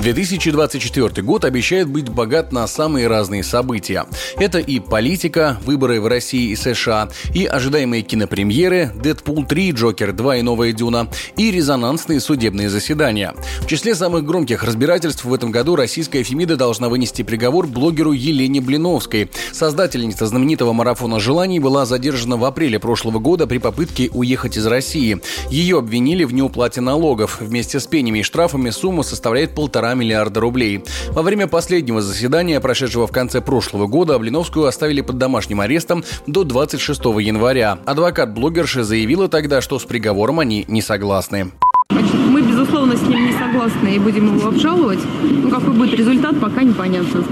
2024 год обещает быть богат на самые разные события. Это и политика, выборы в России и США, и ожидаемые кинопремьеры, «Дэдпул 3», «Джокер 2» и «Новая Дюна», и резонансные судебные заседания. В числе самых громких разбирательств в этом году российская Фемида должна вынести приговор блогеру Елене Блиновской. Создательница знаменитого марафона желаний была задержана в апреле прошлого года при попытке уехать из России. Ее обвинили в неуплате налогов. Вместе с пенями и штрафами сумма составляет полтора полтора миллиарда рублей. Во время последнего заседания, прошедшего в конце прошлого года, Блиновскую оставили под домашним арестом до 26 января. Адвокат блогерши заявила тогда, что с приговором они не согласны. Мы, безусловно, с ним не согласны и будем его обжаловать. Но какой будет результат, пока непонятно.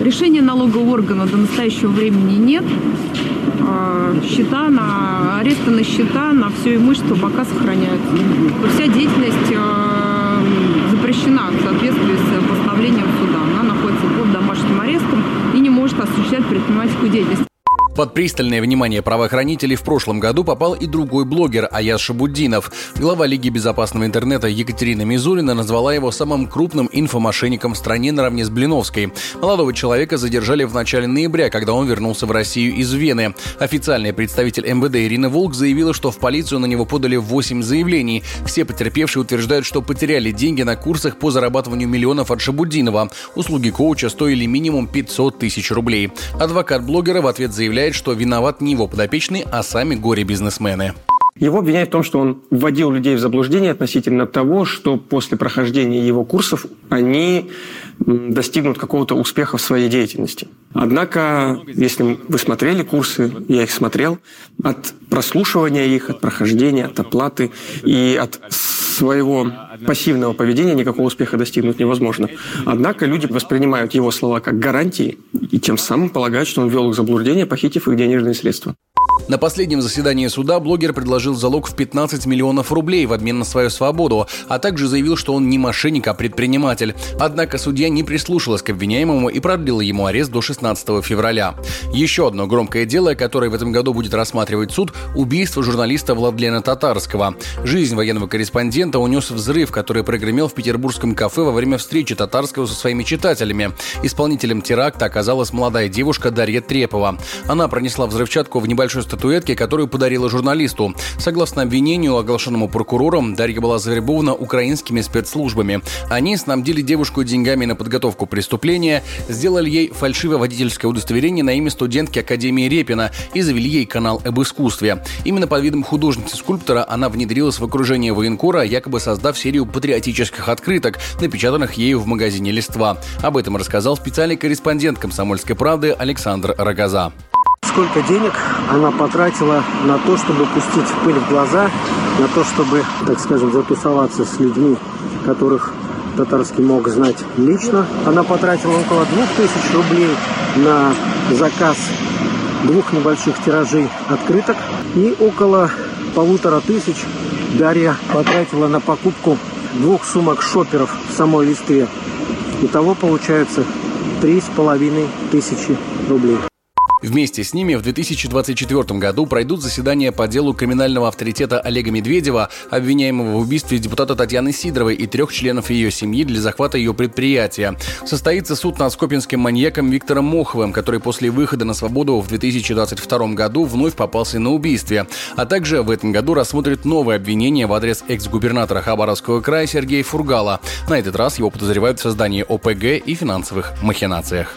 Решения налогового органа до настоящего времени нет. А, счета на аресты на счета, на все имущество пока сохраняются. Вся деятельность а, запрещена в соответствии с постановлением суда. Она находится под домашним арестом и не может осуществлять предпринимательскую деятельность. Под пристальное внимание правоохранителей в прошлом году попал и другой блогер Аяс Шабуддинов. Глава Лиги безопасного интернета Екатерина Мизулина назвала его самым крупным инфомошенником в стране наравне с Блиновской. Молодого человека задержали в начале ноября, когда он вернулся в Россию из Вены. Официальный представитель МВД Ирина Волк заявила, что в полицию на него подали 8 заявлений. Все потерпевшие утверждают, что потеряли деньги на курсах по зарабатыванию миллионов от Шабуддинова. Услуги коуча стоили минимум 500 тысяч рублей. Адвокат блогера в ответ заявляет, заявляет, что виноват не его подопечный, а сами горе-бизнесмены. Его обвиняют в том, что он вводил людей в заблуждение относительно того, что после прохождения его курсов они достигнут какого-то успеха в своей деятельности. Однако, если вы смотрели курсы, я их смотрел, от прослушивания их, от прохождения, от оплаты и от своего пассивного поведения никакого успеха достигнуть невозможно. Однако люди воспринимают его слова как гарантии и тем самым полагают, что он ввел их в заблуждение, похитив их денежные средства. На последнем заседании суда блогер предложил залог в 15 миллионов рублей в обмен на свою свободу, а также заявил, что он не мошенник, а предприниматель. Однако судья не прислушалась к обвиняемому и продлила ему арест до 16 февраля. Еще одно громкое дело, которое в этом году будет рассматривать суд – убийство журналиста Владлена Татарского. Жизнь военного корреспондента унес взрыв, который прогремел в петербургском кафе во время встречи Татарского со своими читателями. Исполнителем теракта оказалась молодая девушка Дарья Трепова. Она пронесла взрывчатку в небольшой статуэтке, которую подарила журналисту. Согласно обвинению, оглашенному прокурором, Дарья была завербована украинскими спецслужбами. Они снабдили девушку деньгами на подготовку преступления, сделали ей фальшивое водительское удостоверение на имя студентки Академии Репина и завели ей канал об искусстве. Именно под видом художницы-скульптора она внедрилась в окружение военкора, якобы создав серию патриотических открыток, напечатанных ею в магазине «Листва». Об этом рассказал специальный корреспондент «Комсомольской правды» Александр Рогоза сколько денег она потратила на то, чтобы пустить пыль в глаза, на то, чтобы, так скажем, затусоваться с людьми, которых татарский мог знать лично. Она потратила около 2000 рублей на заказ двух небольших тиражей открыток и около полутора тысяч Дарья потратила на покупку двух сумок шоперов в самой Листве. Итого получается три с половиной тысячи рублей. Вместе с ними в 2024 году пройдут заседания по делу криминального авторитета Олега Медведева, обвиняемого в убийстве депутата Татьяны Сидоровой и трех членов ее семьи для захвата ее предприятия. Состоится суд над скопинским маньяком Виктором Моховым, который после выхода на свободу в 2022 году вновь попался на убийстве. А также в этом году рассмотрит новое обвинение в адрес экс-губернатора Хабаровского края Сергея Фургала. На этот раз его подозревают в создании ОПГ и финансовых махинациях.